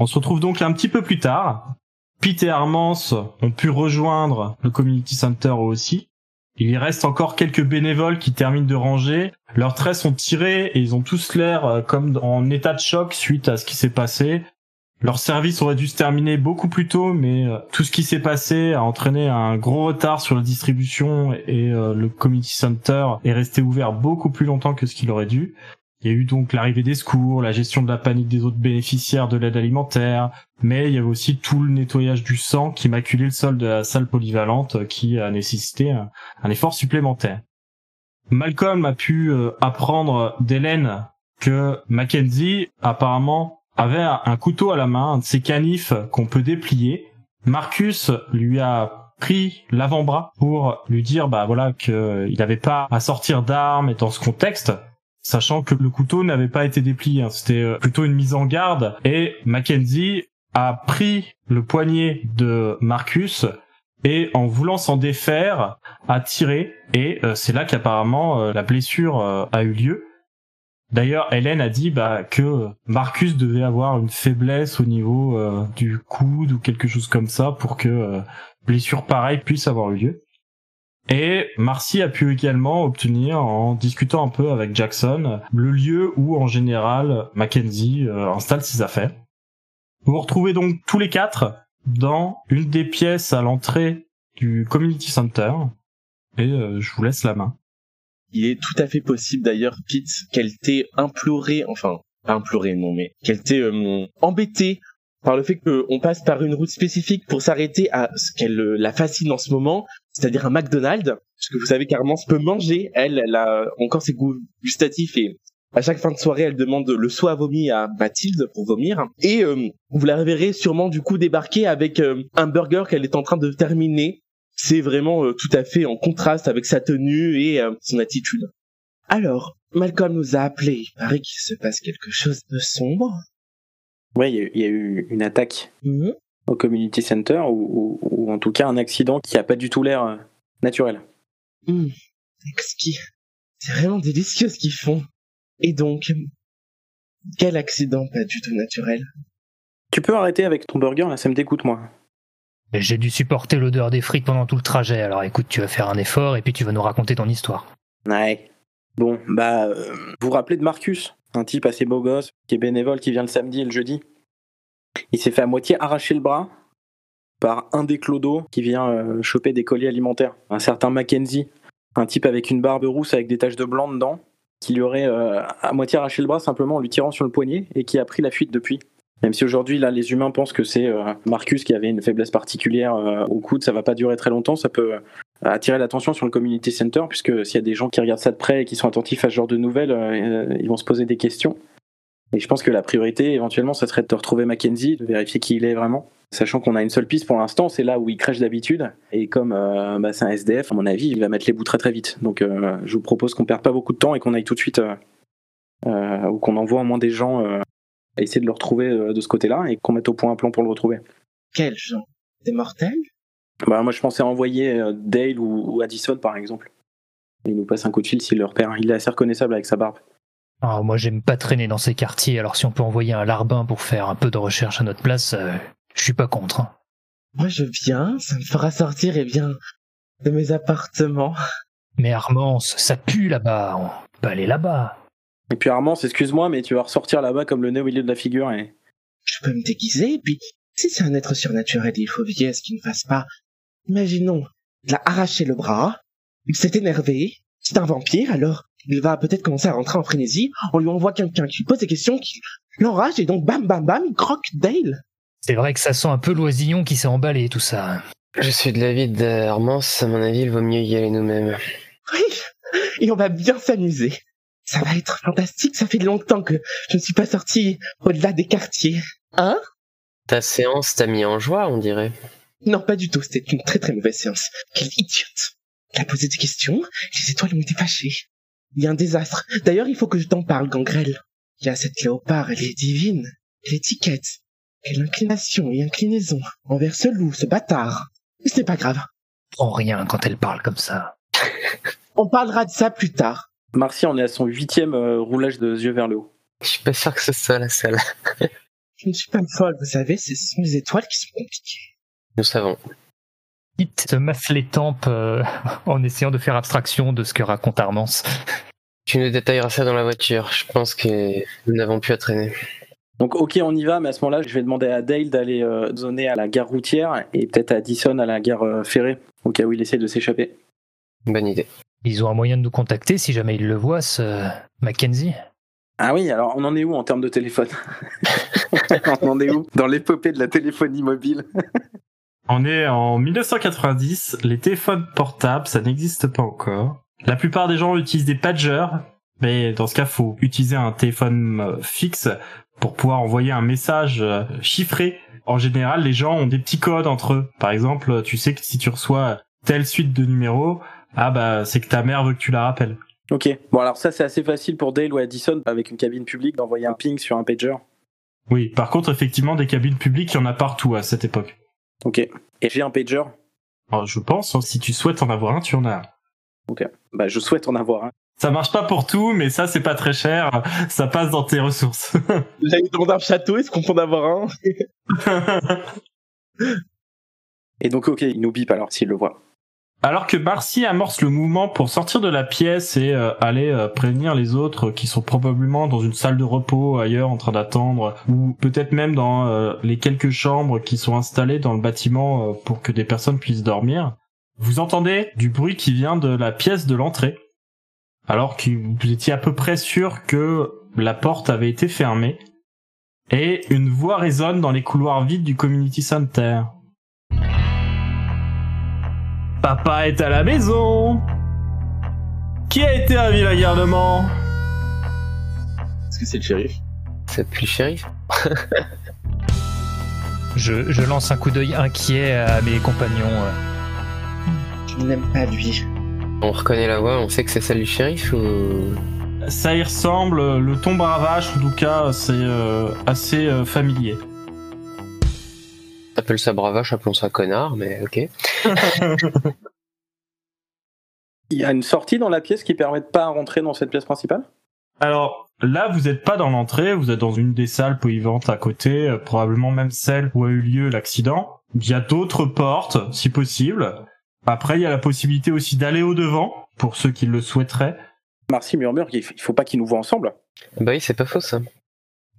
On se retrouve donc un petit peu plus tard. Pete et Armance ont pu rejoindre le Community Center aussi. Il y reste encore quelques bénévoles qui terminent de ranger. Leurs traits sont tirés et ils ont tous l'air euh, comme en état de choc suite à ce qui s'est passé. Leur service aurait dû se terminer beaucoup plus tôt, mais euh, tout ce qui s'est passé a entraîné un gros retard sur la distribution et euh, le Community Center est resté ouvert beaucoup plus longtemps que ce qu'il aurait dû. Il y a eu donc l'arrivée des secours, la gestion de la panique des autres bénéficiaires de l'aide alimentaire, mais il y avait aussi tout le nettoyage du sang qui maculait le sol de la salle polyvalente qui a nécessité un, effort supplémentaire. Malcolm a pu euh, apprendre d'Hélène que Mackenzie apparemment avait un couteau à la main, un de ces canifs qu'on peut déplier. Marcus lui a pris l'avant-bras pour lui dire bah voilà qu'il n'avait pas à sortir d'armes et dans ce contexte sachant que le couteau n'avait pas été déplié. Hein. C'était euh, plutôt une mise en garde. Et Mackenzie a pris le poignet de Marcus et en voulant s'en défaire, a tiré. Et euh, c'est là qu'apparemment euh, la blessure a eu lieu. D'ailleurs, Hélène a dit bah, que Marcus devait avoir une faiblesse au niveau du coude ou quelque chose comme ça pour que blessure pareille puisse avoir eu lieu. Et Marcy a pu également obtenir, en discutant un peu avec Jackson, le lieu où en général Mackenzie euh, installe ses affaires. Vous vous retrouvez donc tous les quatre dans une des pièces à l'entrée du Community Center. Et euh, je vous laisse la main. Il est tout à fait possible d'ailleurs, Pete, qu'elle t'ait imploré, enfin, pas imploré non, mais qu'elle t'ait euh, embêté par le fait qu'on passe par une route spécifique pour s'arrêter à ce qu'elle la fascine en ce moment, c'est-à-dire un McDonald's, parce que vous savez qu'Armance peut manger, elle, elle a encore ses goûts gustatifs et à chaque fin de soirée, elle demande le soie vomi à Mathilde pour vomir. Et euh, vous la reverrez sûrement du coup débarquer avec euh, un burger qu'elle est en train de terminer. C'est vraiment euh, tout à fait en contraste avec sa tenue et son attitude. Alors, Malcolm nous a appelé. Il paraît qu'il se passe quelque chose de sombre. Ouais, il y, a eu une attaque mhm. au community center ou, en tout cas un accident qui a pas du tout l'air euh, naturel. Mmh. C'est vraiment délicieux ce qu'ils font. Et donc, quel accident pas du tout naturel Tu peux arrêter avec ton burger là, ça me dégoûte moi. J'ai dû supporter l'odeur des frites pendant tout le trajet, alors écoute, tu vas faire un effort et puis tu vas nous raconter ton histoire. Ouais. Bon, bah, euh, vous vous rappelez de Marcus un type assez beau gosse, qui est bénévole, qui vient le samedi et le jeudi. Il s'est fait à moitié arracher le bras par un des clodos qui vient euh, choper des colis alimentaires. Un certain Mackenzie, un type avec une barbe rousse avec des taches de blanc dedans, qui lui aurait euh, à moitié arraché le bras simplement en lui tirant sur le poignet et qui a pris la fuite depuis. Même si aujourd'hui, là, les humains pensent que c'est euh, Marcus qui avait une faiblesse particulière au coude, ça va pas durer très longtemps, ça peut attirer l'attention sur le community center, puisque s'il y a des gens qui regardent ça de près et qui sont attentifs à ce genre de nouvelles, euh, ils vont se poser des questions. Et je pense que la priorité, éventuellement, ça serait de retrouver Mackenzie, de vérifier qui il est vraiment. Sachant qu'on a une seule piste pour l'instant, c'est là où il crèche d'habitude. Et comme euh, bah, c'est un SDF, à mon avis, il va mettre les bouts très très vite. Donc euh, je vous propose qu'on perde pas beaucoup de temps et qu'on aille tout de suite, ou qu'on envoie au moins des gens à essayer de le retrouver de ce côté-là et qu'on mette au point un plan pour le retrouver. Quels gens Des mortels? Bah, moi, je pensais envoyer euh, Dale ou, Addison, par exemple. Il nous passe un coup de fil s'il le repère. Il est assez reconnaissable avec sa barbe. Ah, moi, j'aime pas traîner dans ces quartiers, alors si on peut envoyer un larbin pour faire un peu de recherche à notre place, euh, je suis pas contre. Hein. Moi, je viens, ça me fera sortir, et eh bien, de mes appartements. Mais Armance, ça pue là-bas, on peut aller là-bas. Et puis Armance, excuse-moi, mais tu vas ressortir là-bas comme le nez au milieu de la figure et... Je peux me déguiser, et puis, si c'est un être surnaturel, il faut veiller à ce qu'il ne fasse pas Imaginons, il a arraché le bras, il s'est énervé, c'est un vampire, alors il va peut-être commencer à rentrer en frénésie. On lui envoie quelqu'un qui lui pose des questions, qui l'enrage et donc bam bam bam, il croque Dale. C'est vrai que ça sent un peu l'oisillon qui s'est emballé tout ça. Je suis de l'avis d'Armance, à mon avis, il vaut mieux y aller nous-mêmes. Oui, et on va bien s'amuser. Ça va être fantastique, ça fait longtemps que je ne suis pas sorti au-delà des quartiers. Hein? Ta séance t'a mis en joie, on dirait. Non, pas du tout, c'était une très très mauvaise séance. Quelle idiote Il a posé des questions, les étoiles ont été fâchées. Il y a un désastre. D'ailleurs, il faut que je t'en parle, Gangrel. Il y a cette léopard, elle est divine. L'étiquette. Quelle inclination et inclinaison envers ce loup, ce bâtard. Mais C'est pas grave. Prends rien quand elle parle comme ça. On parlera de ça plus tard. Marcy en est à son huitième euh, roulage de yeux vers le haut. Je suis pas sûr que ce soit la seule. Je ne suis pas folle, vous savez, ce sont les étoiles qui sont compliquées. Nous savons. Pete se masse les tempes euh, en essayant de faire abstraction de ce que raconte Armance. Tu nous détailleras ça dans la voiture. Je pense que nous n'avons plus à traîner. Donc ok, on y va, mais à ce moment-là, je vais demander à Dale d'aller euh, zoner à la gare routière et peut-être à Addison à la gare euh, ferrée, au cas où il essaie de s'échapper. Bonne idée. Ils ont un moyen de nous contacter si jamais ils le voient, ce Mackenzie. Ah oui, alors on en est où en termes de téléphone? On en est où Dans l'épopée de la téléphonie mobile? On est en 1990, les téléphones portables, ça n'existe pas encore. La plupart des gens utilisent des pagers, mais dans ce cas, faut utiliser un téléphone euh, fixe pour pouvoir envoyer un message euh, chiffré. En général, les gens ont des petits codes entre eux. Par exemple, tu sais que si tu reçois telle suite de numéros, ah bah c'est que ta mère veut que tu la rappelles. Ok, bon alors ça c'est assez facile pour Dale ou Addison avec une cabine publique d'envoyer un ping sur un pager. Oui, par contre, effectivement, des cabines publiques, il y en a partout à cette époque. Ok, et j'ai un pager Alors, je pense, hein, si tu souhaites en avoir un, tu en as un. Ok, bah je souhaite en avoir un. Ça marche pas pour tout, mais ça, c'est pas très cher. Ça passe dans tes ressources. Avez demandé un château, est-ce qu'on peut en avoir un? Et donc ok, il nous bip alors s'il le voit. Alors que Marcy amorce le mouvement pour sortir de la pièce et euh, aller euh, prévenir les autres qui sont probablement dans une salle de repos ailleurs en train d'attendre ou peut-être même dans euh, les quelques chambres qui sont installées dans le bâtiment pour que des personnes puissent dormir, vous entendez du bruit qui vient de la pièce de l'entrée. Alors que vous étiez à peu près sûr que la porte avait été fermée et une voix résonne dans les couloirs vides du community center. Papa est à la maison Qui a été ravi la garnement Est-ce que c'est le shérif C'est plus le shérif Je, je lance un coup d'œil inquiet à mes compagnons. euh. Je n'aime pas lui. On reconnaît la voix, on sait que c'est celle du shérif ou... Ça y ressemble, le ton bravache en tout cas c'est euh, assez euh, familier. Appelle ça bravache, appelons ça connard, mais ok. Il y a une sortie dans la pièce qui permet de pas rentrer dans cette pièce principale? Alors là vous n'êtes pas dans l'entrée, vous êtes dans une des salles polyvalentes à côté, euh, probablement même celle où a eu lieu l'accident. Il y a d'autres portes si possible. Après il y a la possibilité aussi d'aller au devant pour ceux qui le souhaiteraient. Marcy murmure qu'il faut pas qu'ils nous voient ensemble. Bah oui, c'est pas faux ça.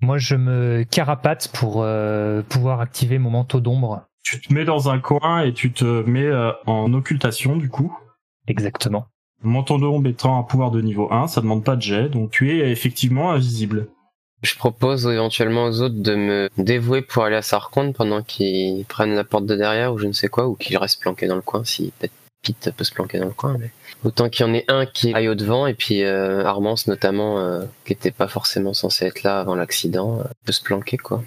Moi, je me carapate pour euh, pouvoir activer mon manteau d'ombre. Tu te mets dans un coin et tu te mets euh, en occultation du coup. Exactement. Menton d'ombre étant un pouvoir de niveau 1, ça demande pas de jet, donc tu es effectivement invisible. Je propose éventuellement aux autres de me dévouer pour aller à sa rencontre pendant qu'ils prennent la porte de derrière ou je ne sais quoi, ou qu'ils restent planqués dans le coin si peut-être Pete peut se planquer dans le coin. Mais... Autant qu'il y en ait un qui aille au devant et puis euh, Armance notamment, euh, qui était pas forcément censé être là avant l'accident, euh, peut se planquer quoi.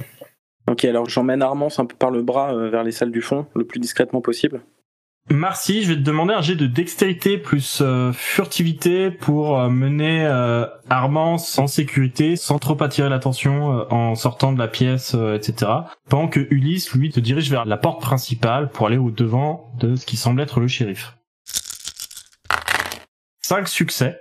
Ok, alors j'emmène Armance un peu par le bras vers les salles du fond, le plus discrètement possible. Marcy, je vais te demander un jet de dextérité plus euh, furtivité pour euh, mener euh, en sécurité sans trop attirer l'attention euh, en sortant de la pièce, etc. Pendant que Ulysse, lui, te dirige vers la porte principale pour aller au devant de ce qui semble être le shérif. Cinq succès.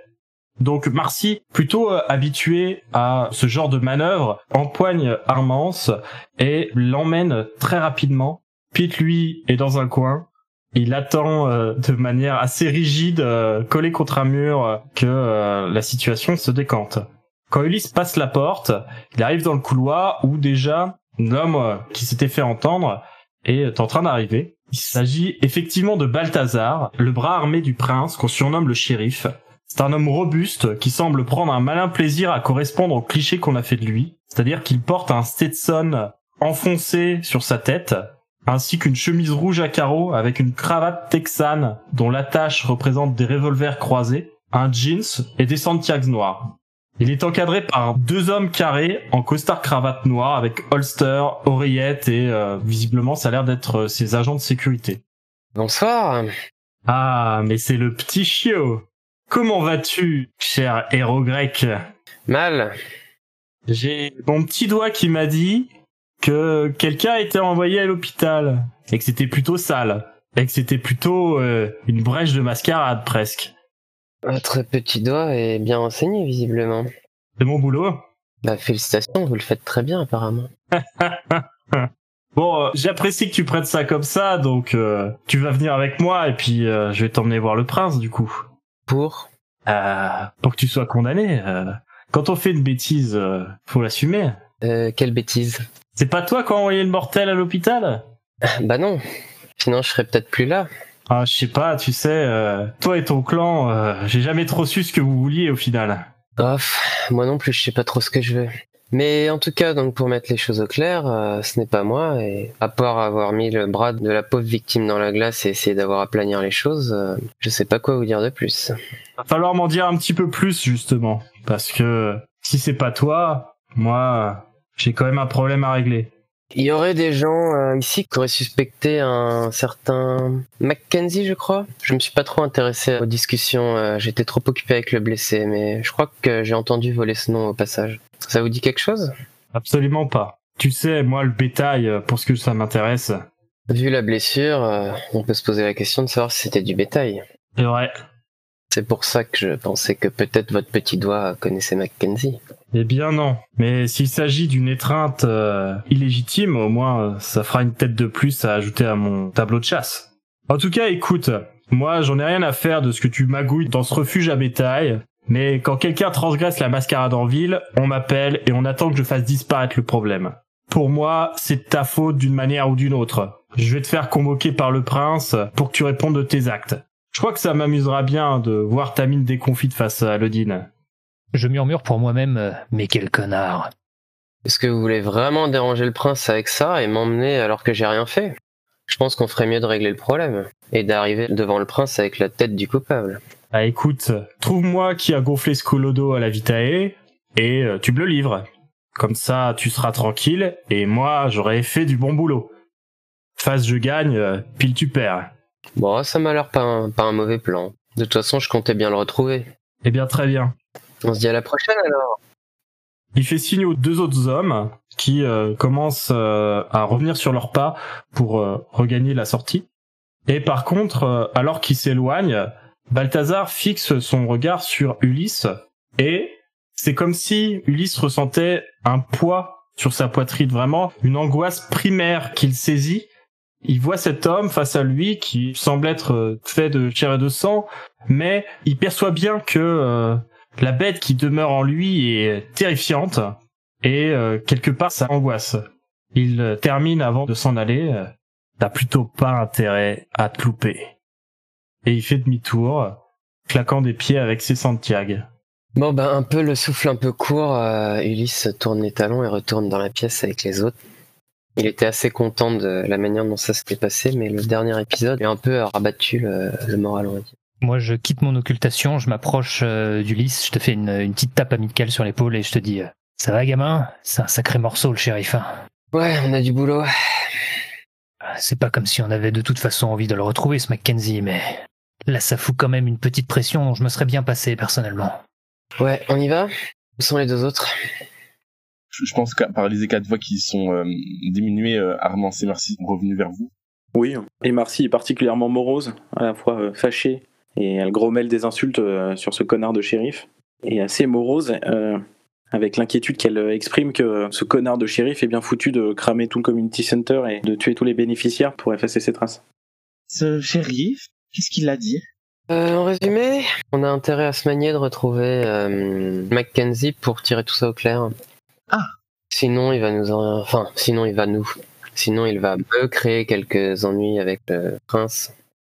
Donc Marcy, plutôt habitué à ce genre de manœuvre, empoigne Armance et l'emmène très rapidement. Pete, lui, est dans un coin, il attend euh, de manière assez rigide, euh, collé contre un mur, euh, que euh, la situation se décante. Quand Ulysse passe la porte, il arrive dans le couloir où déjà l'homme qui s'était fait entendre est en train d'arriver. Il s'agit effectivement de Balthazar, le bras armé du prince qu'on surnomme le shérif. C'est un homme robuste qui semble prendre un malin plaisir à correspondre au cliché qu'on a fait de lui, c'est-à-dire qu'il porte un Stetson enfoncé sur sa tête, ainsi qu'une chemise rouge à carreaux avec une cravate texane dont l'attache représente des revolvers croisés, un jeans et des Santiago noirs. Il est encadré par deux hommes carrés en costard cravate noire avec holster, oreillette et euh, visiblement ça a l'air d'être euh, ses agents de sécurité. Bonsoir. Ah, mais c'est le petit chiot. Comment vas-tu, cher héros grec? Mal. J'ai mon petit doigt qui m'a dit que quelqu'un a été envoyé à l'hôpital et que c'était plutôt sale et que c'était plutôt euh, une brèche de mascarade presque. Votre petit doigt est bien enseigné visiblement. C'est mon boulot. Bah félicitations, vous le faites très bien apparemment. Bon, euh, j'apprécie que tu prennes ça comme ça, donc euh, tu vas venir avec moi et puis je vais t'emmener voir le prince du coup. Pour pour que tu sois condamné. quand on fait une bêtise, faut l'assumer. quelle bêtise? C'est pas toi qui as envoyé le mortel à l'hôpital? Bah non. Sinon je serais peut-être plus là. Ah, je sais pas, tu sais, euh, toi et ton clan, euh, j'ai jamais trop su ce que vous vouliez au final. Oh, moi non plus, je sais pas trop ce que je veux. Mais en tout cas, donc pour mettre les choses au clair, euh, ce n'est pas moi, et à part avoir mis le bras de la pauvre victime dans la glace et essayer d'avoir à planir les choses, euh, je sais pas quoi vous dire de plus. Va falloir m'en dire un petit peu plus justement, parce que si c'est pas toi, moi, j'ai quand même un problème à régler. Il y aurait des gens euh, ici qui auraient suspecté un certain Mackenzie, je crois. Je me suis pas trop intéressé aux discussions, euh, j'étais trop occupé avec le blessé, mais je crois que j'ai entendu voler ce nom au passage. Ça vous dit quelque chose? Absolument pas. Tu sais, moi, le bétail, euh, pour ce que ça m'intéresse, Vu la blessure, euh, on peut se poser la question de savoir si c'était du bétail. c'est vrai. C'est pour ça que je pensais que peut-être votre petit doigt connaissait Mackenzie. Eh bien non. Mais s'il s'agit d'une étreinte euh, illégitime, au moins euh, ça fera une tête de plus à ajouter à mon tableau de chasse. En tout cas, écoute, moi j'en ai rien à faire de ce que tu magouilles dans ce refuge à bétail, mais quand quelqu'un transgresse la mascarade en ville, on m'appelle et on attend que je fasse disparaître le problème. Pour moi, c'est ta faute d'une manière ou d'une autre. Je vais te faire convoquer par le prince pour que tu répondes de tes actes. Je crois que ça m'amusera bien de voir ta mine déconfite face à Lodine. Je murmure pour moi-même, euh, mais quel connard. Est-ce que vous voulez vraiment déranger le prince avec ça et m'emmener alors que j'ai rien fait? Je pense qu'on ferait mieux de régler le problème et d'arriver devant le prince avec la tête du coupable. Ah écoute, trouve-moi qui a gonflé ce colodo à la Vitae et euh, tu me le livres. Comme ça, tu seras tranquille et moi, j'aurai fait du bon boulot. Face je gagne, euh, pile tu perds. Bon, ça m'a l'air pas un, pas un mauvais plan. De toute façon, je comptais bien le retrouver. Eh bien très bien. On se dit à la prochaine alors. Il fait signe aux deux autres hommes qui euh, commencent euh, à revenir sur leurs pas pour euh, regagner la sortie. Et par contre, alors qu'ils s'éloignent, Balthazar fixe son regard sur Ulysse et c'est comme si Ulysse ressentait un poids sur sa poitrine, vraiment une angoisse primaire qu'il saisit. Il voit cet homme face à lui qui semble être euh, fait de chair et de sang, mais il perçoit bien que euh, la bête qui demeure en lui est terrifiante et euh, quelque part ça angoisse. Il termine avant de s'en aller. T'as plutôt pas intérêt à te louper. Et il fait demi-tour, claquant des pieds avec ses Santiago. Bon, ben, un peu le souffle un peu court, Ulysse tourne les talons et retourne dans la pièce avec les autres. Il était assez content de la manière dont ça s'était passé, mais le dernier épisode est un peu rabattu le, le moral, on va dire. Moi, je quitte mon occultation, je m'approche euh, d'Ulysse, je te fais une, une petite tape amicale sur l'épaule et je te dis euh, Ça va, gamin? C'est un sacré morceau, le shérif. hein. Ouais, on a du boulot. C'est pas comme si on avait de toute façon envie de le retrouver, ce Mackenzie, mais là, ça fout quand même une petite pression dont je me serais bien passé, personnellement. Ouais, on y va? Où sont les deux autres? Je je pense que par les éclats de voix qui sont euh, diminués, euh, Armand et Merci sont revenus vers vous. Oui, et Marcy est particulièrement morose, à la fois euh, fâchée, et elle grommelle des insultes euh, sur ce connard de shérif, et assez morose, euh, avec l'inquiétude qu'elle exprime que ce connard de shérif est bien foutu de cramer tout le community center et de tuer tous les bénéficiaires pour effacer ses traces. Ce shérif, qu'est-ce qu'il a dit? Euh, en résumé, on a intérêt à se manier de retrouver euh, Mackenzie pour tirer tout ça au clair. Ah. Sinon, il va nous en... Enfin, sinon, il va nous. Sinon, il va me créer quelques ennuis avec le prince.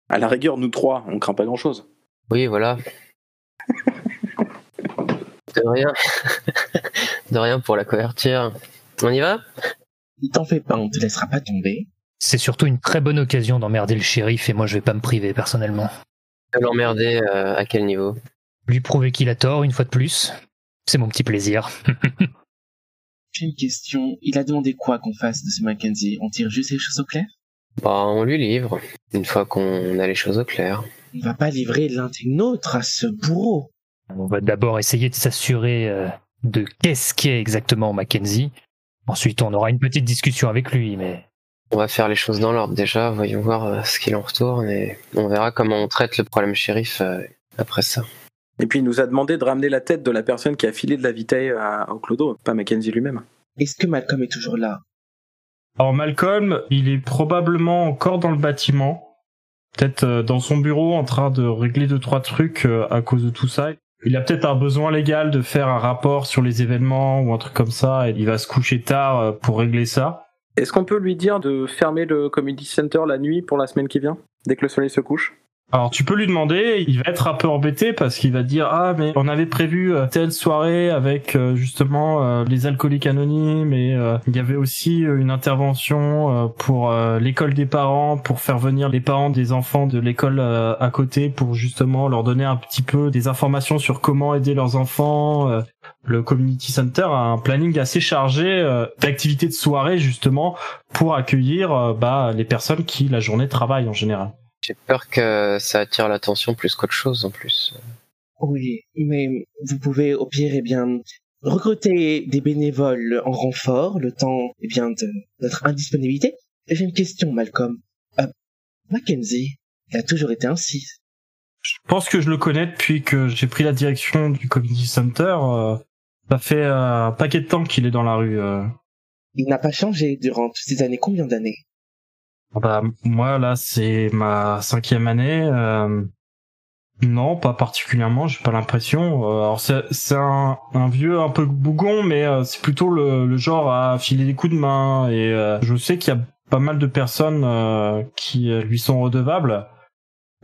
À la rigueur, nous trois, on craint pas grand-chose. Oui, voilà. De rien. de rien pour la couverture. On y va? T'en fais pas, on te laissera pas tomber. C'est surtout une très bonne occasion d'emmerder le shérif et moi je vais pas me priver personnellement. De l'emmerder euh, à quel niveau? Lui prouver qu'il a tort une fois de plus, c'est mon petit plaisir. J'ai une question. Il a demandé quoi qu'on fasse de ce Mackenzie? On tire juste les choses au clair? Bah, on lui livre, une fois qu'on a les choses au clair. On va pas livrer l'un des nôtres à ce bourreau. On va d'abord essayer de s'assurer euh, de qu'est-ce qu'est exactement Mackenzie. Ensuite on aura une petite discussion avec lui, mais On va faire les choses dans l'ordre déjà, voyons voir euh, ce qu'il en retourne et on verra comment on traite le problème shérif euh, après ça. Et puis il nous a demandé de ramener la tête de la personne qui a filé de la vitaille à, au Clodo, pas Mackenzie lui-même. Est-ce que Malcolm est toujours là? Alors Malcolm, il est probablement encore dans le bâtiment, peut-être euh, dans son bureau en train de régler deux trois trucs euh, à cause de tout ça. Il a peut-être un besoin légal de faire un rapport sur les événements ou un truc comme ça et il va se coucher tard euh, pour régler ça. Est-ce qu'on peut lui dire de fermer le community center la nuit pour la semaine qui vient, dès que le soleil se couche? Alors tu peux lui demander, il va être un peu embêté parce qu'il va dire ah mais on avait prévu euh, telle soirée avec euh, justement euh, les alcooliques anonymes et il y avait aussi une intervention pour l'école des parents pour faire venir les parents des enfants de l'école à côté pour justement leur donner un petit peu des informations sur comment aider leurs enfants. le community center a un planning assez chargé d'activités de soirée justement pour accueillir bah, les personnes qui la journée travaillent en général. J'ai peur que ça attire l'attention plus qu'autre chose en plus. Oui, mais vous pouvez au pire, eh bien, recruter des bénévoles en renfort le temps, eh bien, de notre indisponibilité. J'ai une question, Malcolm. Euh, Mackenzie, il a toujours été ainsi. Je pense que je le connais depuis que j'ai pris la direction du community center. euh, ça fait euh, un paquet de temps qu'il est dans la rue. euh. Il n'a pas changé durant toutes ces années. Combien d'années? Bah moi là c'est ma cinquième année. euh, Non, pas particulièrement. J'ai pas l'impression. Euh, Alors c'est c'est un, un vieux un peu bougon, mais euh, c'est plutôt le, le genre à filer des coups de main. Et euh, je sais qu'il y a pas mal de personnes euh, qui euh, lui sont redevables.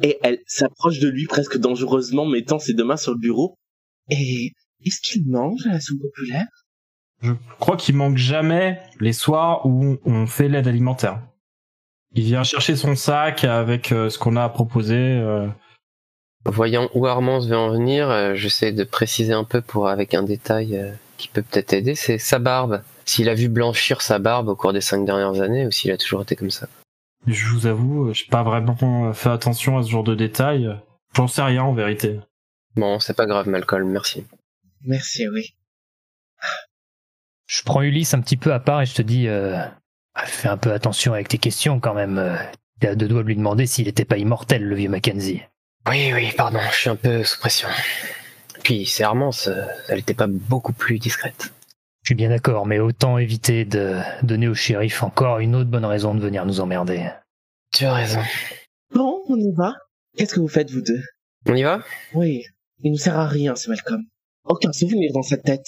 Et elle s'approche de lui presque dangereusement, mettant ses deux mains sur le bureau. Et est-ce qu'il mange à la soupe populaire? Je crois qu'il manque jamais les soirs où on fait l'aide alimentaire. Il vient chercher son sac avec euh, ce qu'on a à proposer. euh. Voyant où Armance veut en venir, euh, j'essaie de préciser un peu pour avec un détail euh, qui peut peut-être aider, c'est sa barbe. S'il a vu blanchir sa barbe au cours des cinq dernières années ou s'il a toujours été comme ça. Je vous avoue, j'ai pas vraiment fait attention à ce genre de détails. J'en sais rien en vérité. Bon, c'est pas grave Malcolm, merci. Merci, oui. je prends Ulysse un petit peu à part et je te dis, euh, fais un peu attention avec tes questions quand même. euh, T'es à deux doigts de lui demander s'il était pas immortel, le vieux Mackenzie. Oui, oui, pardon, je suis un peu sous pression. Puis c'est Armance, euh, elle était pas beaucoup plus discrète. Je suis bien d'accord, mais autant éviter de donner au shérif encore une autre bonne raison de venir nous emmerder. Tu as raison. Bon, on y va. Qu'est-ce que vous faites, vous deux? On y va? Oui, il nous sert à rien, ce Malcolm. Aucun souvenir dans sa tête.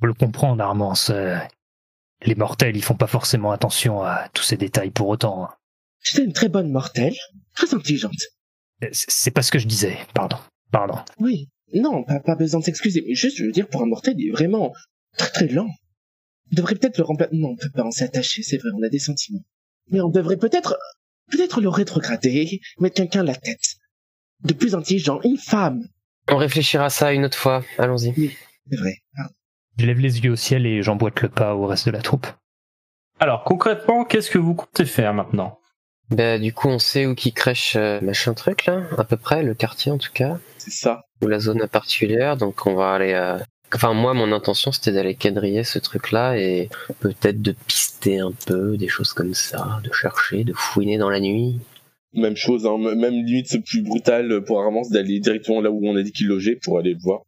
Faut le comprendre, Armance. Les mortels, ils font pas forcément attention à tous ces détails pour autant. hein. J'étais une très bonne mortelle, très intelligente. Euh, C'est pas ce que je disais, pardon. Pardon. Oui, non, pas, pas besoin de s'excuser, mais juste, je veux dire, pour un mortel, il est vraiment très très lent. On devrait peut-être le remplacer. Non, on peut pas, on s'est attaché, c'est vrai, on a des sentiments. Mais on devrait peut-être, peut-être le rétrograder, mettre quelqu'un à la tête. De plus intelligent, une femme. On réfléchira à ça une autre fois, allons-y. C'est vrai. Ah. Je lève les yeux au ciel et j'emboîte le pas au reste de la troupe. Alors concrètement, qu'est-ce que vous comptez faire maintenant? Bah du coup on sait où qui crèche euh, machin truc là, à peu près, le quartier en tout cas, C'est ça. ou la zone particulière, donc on va aller... euh, Enfin moi mon intention c'était d'aller quadriller ce truc là et peut-être de pister un peu, des choses comme ça, de chercher, de fouiner dans la nuit. Même chose, hein, même limite c'est plus brutal pour Armance d'aller directement là où on a dit qu'il logeait pour aller le voir.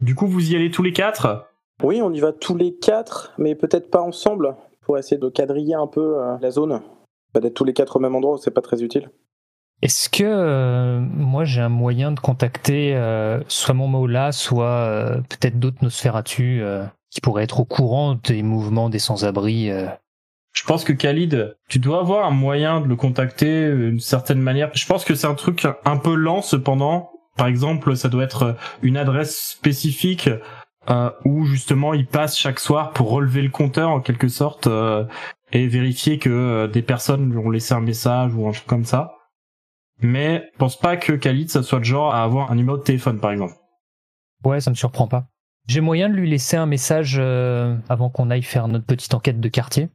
Du coup, vous y allez tous les quatre? Oui, on y va tous les quatre, mais peut-être pas ensemble, pour essayer de quadriller un peu euh, la zone. Pas d'être tous les quatre au même endroit, c'est pas très utile. Est-ce que euh, moi j'ai un moyen de contacter euh, soit mon Mola, soit euh, peut-être d'autres Nosferatu euh, qui pourraient être au courant des mouvements des sans-abri euh? Je pense que Khalid, tu dois avoir un moyen de le contacter d'une certaine manière. Je pense que c'est un truc un peu lent cependant. par exemple, ça doit être une adresse spécifique euh, où justement il passe chaque soir pour relever le compteur en quelque sorte euh, et vérifier que euh, des personnes lui ont laissé un message ou un truc comme ça. Mais pense pas que Khalid ça soit le genre à avoir un numéro de téléphone par exemple. Ouais, ça me surprend pas. J'ai moyen de lui laisser un message euh, avant qu'on aille faire notre petite enquête de quartier.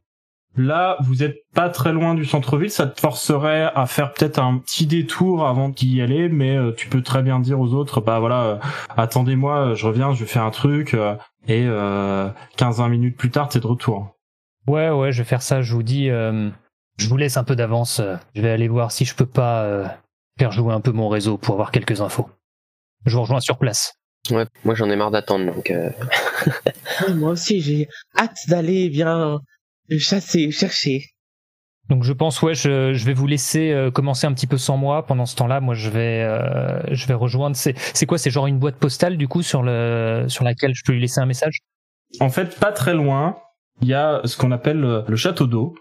Là, vous êtes pas très loin du centre-ville, ça te forcerait à faire peut-être un petit détour avant d'y aller, mais euh, tu peux très bien dire aux autres, bah voilà, euh, attendez-moi, je reviens, je vais faire un truc, euh, et 15-20 minutes plus tard, t'es de retour. Ouais, ouais, je vais faire ça, je vous dis, euh, je vous laisse un peu d'avance, euh, je vais aller voir si je peux pas euh, faire jouer un peu mon réseau pour avoir quelques infos. Je vous rejoins sur place. Ouais, moi j'en ai marre d'attendre, donc euh, Ouais, Moi aussi, j'ai hâte d'aller bien chasser, chercher. Donc je pense, ouais, je, je vais vous laisser euh, commencer un petit peu sans moi. Pendant ce temps-là, moi, je vais, euh, je vais rejoindre. C'est, c'est quoi? C'est genre une boîte postale du coup sur le, sur laquelle je peux lui laisser un message? En fait, pas très loin, il y a ce qu'on appelle le le château d'eau,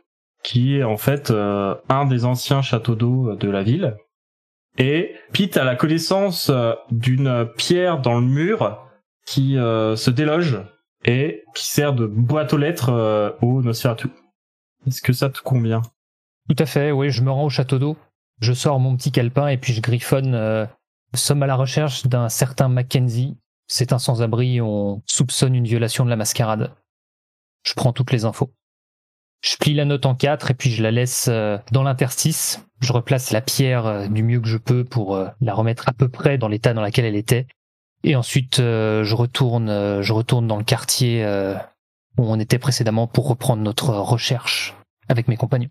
qui est en fait euh, un des anciens châteaux d'eau de la ville. Et Pete a la connaissance euh, d'une pierre dans le mur qui euh, se déloge et qui sert de boîte aux lettres euh, au Nosferatu. Est-ce que ça te convient? Tout à fait. Oui, je me rends au château d'eau. Je sors mon petit calepin et puis je griffonne. Euh, sommes à la recherche d'un certain Mackenzie. C'est un sans-abri. On soupçonne une violation de la mascarade. Je prends toutes les infos. Je plie la note en quatre et puis je la laisse euh, dans l'interstice. Je replace la pierre euh, du mieux que je peux pour la remettre à peu près dans l'état dans lequel elle était. Et ensuite, euh, je retourne, euh, je retourne dans le quartier euh, où on était précédemment pour reprendre notre recherche avec mes compagnons.